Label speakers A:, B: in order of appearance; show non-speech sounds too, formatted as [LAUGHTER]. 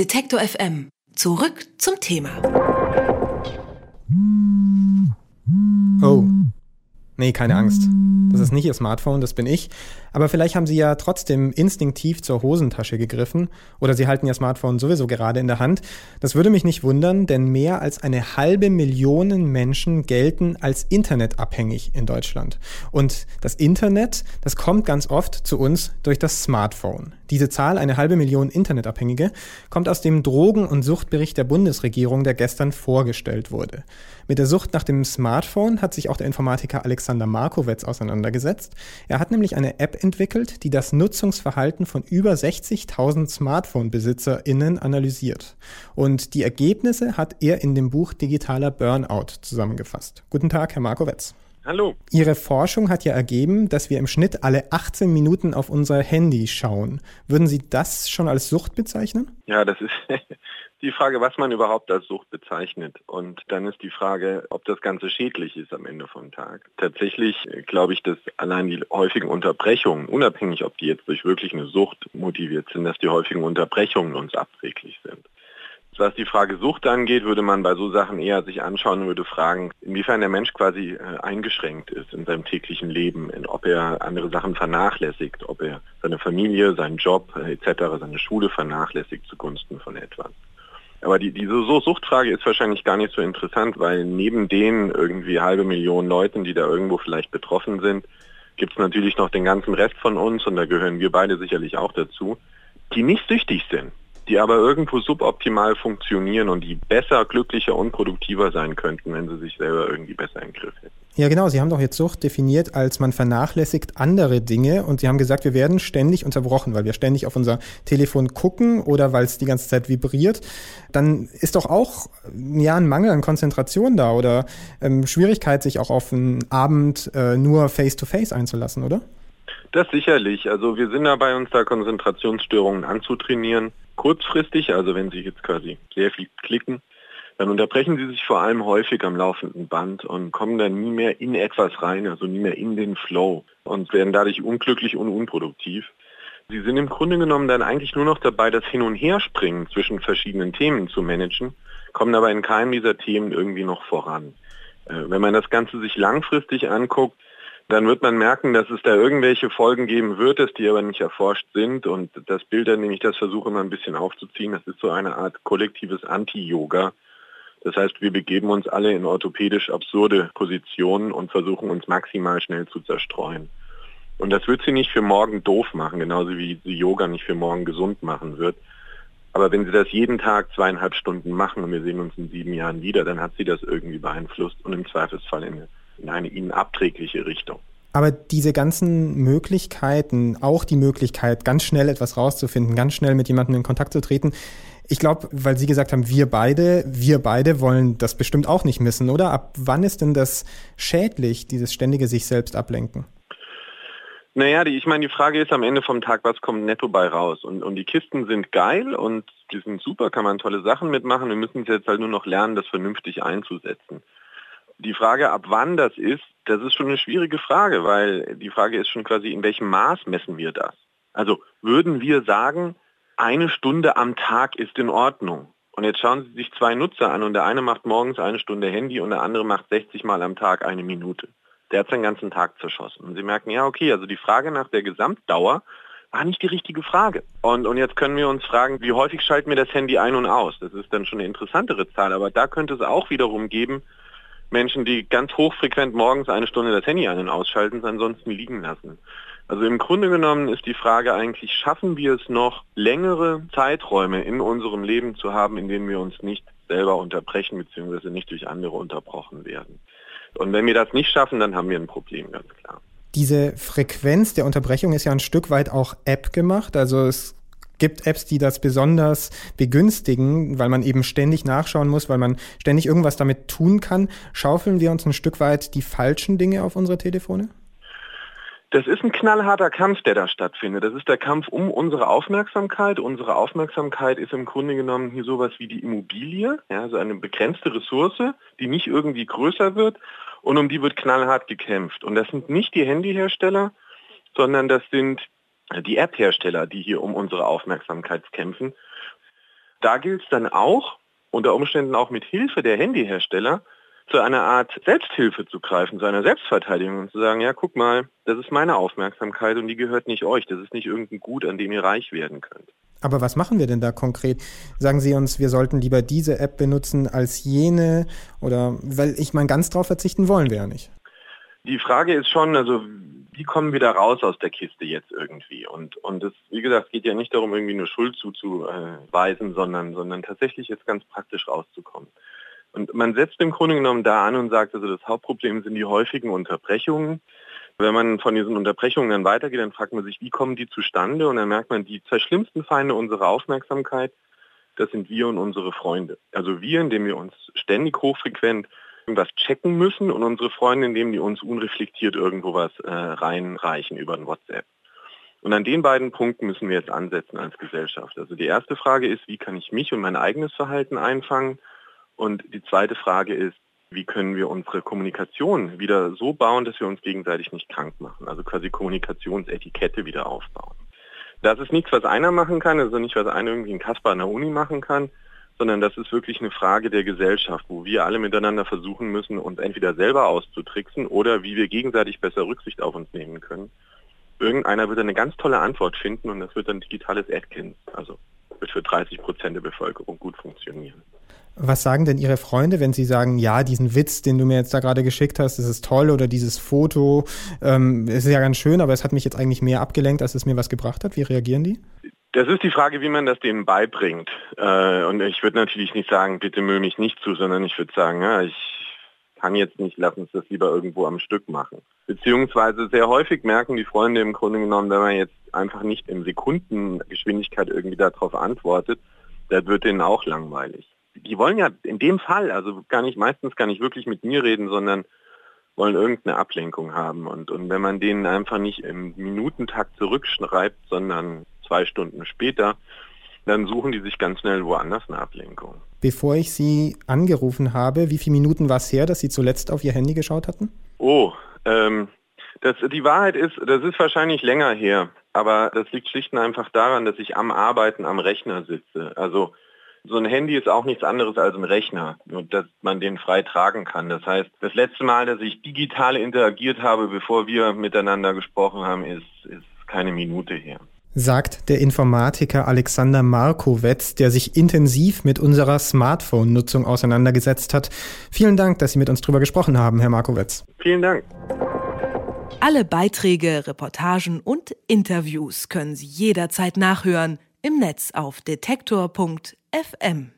A: Detektor FM. Zurück zum Thema.
B: Oh. Nee, keine Angst. Das ist nicht Ihr Smartphone, das bin ich. Aber vielleicht haben Sie ja trotzdem instinktiv zur Hosentasche gegriffen oder Sie halten Ihr Smartphone sowieso gerade in der Hand. Das würde mich nicht wundern, denn mehr als eine halbe Million Menschen gelten als internetabhängig in Deutschland. Und das Internet, das kommt ganz oft zu uns durch das Smartphone. Diese Zahl, eine halbe Million Internetabhängige, kommt aus dem Drogen- und Suchtbericht der Bundesregierung, der gestern vorgestellt wurde. Mit der Sucht nach dem Smartphone hat sich auch der Informatiker Alexander Markowitz auseinandergesetzt. Er hat nämlich eine App entwickelt, die das Nutzungsverhalten von über 60.000 Smartphone-BesitzerInnen analysiert. Und die Ergebnisse hat er in dem Buch Digitaler Burnout zusammengefasst. Guten Tag, Herr Markowitz.
C: Hallo.
B: Ihre Forschung hat ja ergeben, dass wir im Schnitt alle 18 Minuten auf unser Handy schauen. Würden Sie das schon als Sucht bezeichnen?
C: Ja, das ist [LAUGHS] die Frage, was man überhaupt als Sucht bezeichnet. Und dann ist die Frage, ob das Ganze schädlich ist am Ende vom Tag. Tatsächlich glaube ich, dass allein die häufigen Unterbrechungen, unabhängig ob die jetzt durch wirklich eine Sucht motiviert sind, dass die häufigen Unterbrechungen uns abträglich sind. Was die Frage Sucht angeht, würde man bei so Sachen eher sich anschauen und würde fragen, inwiefern der Mensch quasi äh, eingeschränkt ist in seinem täglichen Leben, ob er andere Sachen vernachlässigt, ob er seine Familie, seinen Job äh, etc., seine Schule vernachlässigt zugunsten von etwas. Aber die, diese Suchtfrage ist wahrscheinlich gar nicht so interessant, weil neben den irgendwie halbe Million Leuten, die da irgendwo vielleicht betroffen sind, gibt es natürlich noch den ganzen Rest von uns, und da gehören wir beide sicherlich auch dazu, die nicht süchtig sind die aber irgendwo suboptimal funktionieren und die besser, glücklicher und produktiver sein könnten, wenn sie sich selber irgendwie besser in den Griff hätten.
B: Ja, genau. Sie haben doch jetzt Sucht definiert als man vernachlässigt andere Dinge und Sie haben gesagt, wir werden ständig unterbrochen, weil wir ständig auf unser Telefon gucken oder weil es die ganze Zeit vibriert. Dann ist doch auch ja ein Mangel an Konzentration da oder ähm, Schwierigkeit, sich auch auf einen Abend äh, nur face-to-face -face einzulassen, oder?
C: Das sicherlich. Also wir sind dabei, uns da Konzentrationsstörungen anzutrainieren kurzfristig, also wenn Sie jetzt quasi sehr viel klicken, dann unterbrechen Sie sich vor allem häufig am laufenden Band und kommen dann nie mehr in etwas rein, also nie mehr in den Flow und werden dadurch unglücklich und unproduktiv. Sie sind im Grunde genommen dann eigentlich nur noch dabei, das Hin- und Herspringen zwischen verschiedenen Themen zu managen, kommen aber in keinem dieser Themen irgendwie noch voran. Äh, wenn man das Ganze sich langfristig anguckt, dann wird man merken, dass es da irgendwelche Folgen geben wird, die aber nicht erforscht sind. Und das Bild, dann nämlich das versuche mal ein bisschen aufzuziehen, das ist so eine Art kollektives Anti-Yoga. Das heißt, wir begeben uns alle in orthopädisch absurde Positionen und versuchen uns maximal schnell zu zerstreuen. Und das wird sie nicht für morgen doof machen, genauso wie sie Yoga nicht für morgen gesund machen wird. Aber wenn sie das jeden Tag zweieinhalb Stunden machen und wir sehen uns in sieben Jahren wieder, dann hat sie das irgendwie beeinflusst und im Zweifelsfall in in eine ihnen abträgliche Richtung.
B: Aber diese ganzen Möglichkeiten, auch die Möglichkeit, ganz schnell etwas rauszufinden, ganz schnell mit jemandem in Kontakt zu treten, ich glaube, weil Sie gesagt haben, wir beide, wir beide wollen das bestimmt auch nicht missen, oder? Ab wann ist denn das schädlich, dieses ständige sich selbst ablenken?
C: Naja, die, ich meine, die Frage ist am Ende vom Tag, was kommt netto bei raus? Und, und die Kisten sind geil und die sind super, kann man tolle Sachen mitmachen. Wir müssen jetzt halt nur noch lernen, das vernünftig einzusetzen. Die Frage, ab wann das ist, das ist schon eine schwierige Frage, weil die Frage ist schon quasi, in welchem Maß messen wir das? Also würden wir sagen, eine Stunde am Tag ist in Ordnung. Und jetzt schauen Sie sich zwei Nutzer an und der eine macht morgens eine Stunde Handy und der andere macht 60 Mal am Tag eine Minute. Der hat seinen ganzen Tag zerschossen. Und Sie merken, ja, okay, also die Frage nach der Gesamtdauer war nicht die richtige Frage. Und, und jetzt können wir uns fragen, wie häufig schalten wir das Handy ein und aus? Das ist dann schon eine interessantere Zahl, aber da könnte es auch wiederum geben, Menschen, die ganz hochfrequent morgens eine Stunde das Handy ein- und ausschalten, es ansonsten liegen lassen. Also im Grunde genommen ist die Frage eigentlich, schaffen wir es noch, längere Zeiträume in unserem Leben zu haben, in denen wir uns nicht selber unterbrechen bzw. nicht durch andere unterbrochen werden. Und wenn wir das nicht schaffen, dann haben wir ein Problem, ganz klar.
B: Diese Frequenz der Unterbrechung ist ja ein Stück weit auch App gemacht. Also es gibt Apps, die das besonders begünstigen, weil man eben ständig nachschauen muss, weil man ständig irgendwas damit tun kann. Schaufeln wir uns ein Stück weit die falschen Dinge auf unsere Telefone?
C: Das ist ein knallharter Kampf, der da stattfindet. Das ist der Kampf um unsere Aufmerksamkeit. Unsere Aufmerksamkeit ist im Grunde genommen hier sowas wie die Immobilie, ja, also eine begrenzte Ressource, die nicht irgendwie größer wird und um die wird knallhart gekämpft. Und das sind nicht die Handyhersteller, sondern das sind die App-Hersteller, die hier um unsere Aufmerksamkeit kämpfen. Da gilt es dann auch, unter Umständen auch mit Hilfe der Handyhersteller, zu einer Art Selbsthilfe zu greifen, zu einer Selbstverteidigung und zu sagen, ja, guck mal, das ist meine Aufmerksamkeit und die gehört nicht euch. Das ist nicht irgendein Gut, an dem ihr reich werden könnt.
B: Aber was machen wir denn da konkret? Sagen Sie uns, wir sollten lieber diese App benutzen als jene oder weil ich meine, ganz drauf verzichten wollen wir ja nicht.
C: Die Frage ist schon, also wie kommen wir da raus aus der Kiste jetzt irgendwie? Und und es, wie gesagt, geht ja nicht darum, irgendwie nur Schuld zuzuweisen, sondern sondern tatsächlich jetzt ganz praktisch rauszukommen. Und man setzt im Grunde genommen da an und sagt, also das Hauptproblem sind die häufigen Unterbrechungen. Wenn man von diesen Unterbrechungen dann weitergeht, dann fragt man sich, wie kommen die zustande? Und dann merkt man, die zwei schlimmsten Feinde unserer Aufmerksamkeit, das sind wir und unsere Freunde. Also wir, indem wir uns ständig hochfrequent irgendwas checken müssen und unsere Freunde, indem die uns unreflektiert irgendwo was äh, reinreichen über ein WhatsApp. Und an den beiden Punkten müssen wir jetzt ansetzen als Gesellschaft. Also die erste Frage ist, wie kann ich mich und mein eigenes Verhalten einfangen? Und die zweite Frage ist, wie können wir unsere Kommunikation wieder so bauen, dass wir uns gegenseitig nicht krank machen, also quasi Kommunikationsetikette wieder aufbauen. Das ist nichts, was einer machen kann, also nicht, was einer irgendwie in Kasper an der Uni machen kann, sondern das ist wirklich eine Frage der Gesellschaft, wo wir alle miteinander versuchen müssen, uns entweder selber auszutricksen oder wie wir gegenseitig besser Rücksicht auf uns nehmen können. Irgendeiner wird eine ganz tolle Antwort finden und das wird dann digitales Atkins, also wird für 30 Prozent der Bevölkerung gut funktionieren.
B: Was sagen denn Ihre Freunde, wenn Sie sagen, ja, diesen Witz, den du mir jetzt da gerade geschickt hast, das ist toll oder dieses Foto, ähm, ist ja ganz schön, aber es hat mich jetzt eigentlich mehr abgelenkt, als es mir was gebracht hat. Wie reagieren die?
C: Das ist die Frage, wie man das denen beibringt. Äh, und ich würde natürlich nicht sagen, bitte müll mich nicht zu, sondern ich würde sagen, ja, ich kann jetzt nicht, lass uns das lieber irgendwo am Stück machen. Beziehungsweise sehr häufig merken die Freunde im Grunde genommen, wenn man jetzt einfach nicht in Sekundengeschwindigkeit irgendwie darauf antwortet, das wird denen auch langweilig die wollen ja in dem Fall, also gar nicht, meistens gar nicht wirklich mit mir reden, sondern wollen irgendeine Ablenkung haben. Und, und wenn man denen einfach nicht im Minutentakt zurückschreibt, sondern zwei Stunden später, dann suchen die sich ganz schnell woanders eine Ablenkung.
B: Bevor ich Sie angerufen habe, wie viele Minuten war es her, dass Sie zuletzt auf Ihr Handy geschaut hatten?
C: Oh, ähm, das, die Wahrheit ist, das ist wahrscheinlich länger her. Aber das liegt schlicht und einfach daran, dass ich am Arbeiten am Rechner sitze. Also so ein Handy ist auch nichts anderes als ein Rechner, nur dass man den frei tragen kann. Das heißt, das letzte Mal, dass ich digital interagiert habe, bevor wir miteinander gesprochen haben, ist, ist keine Minute her.
B: Sagt der Informatiker Alexander Markowetz, der sich intensiv mit unserer Smartphone-Nutzung auseinandergesetzt hat. Vielen Dank, dass Sie mit uns darüber gesprochen haben, Herr Markowetz.
C: Vielen Dank.
A: Alle Beiträge, Reportagen und Interviews können Sie jederzeit nachhören im Netz auf detektor.fm.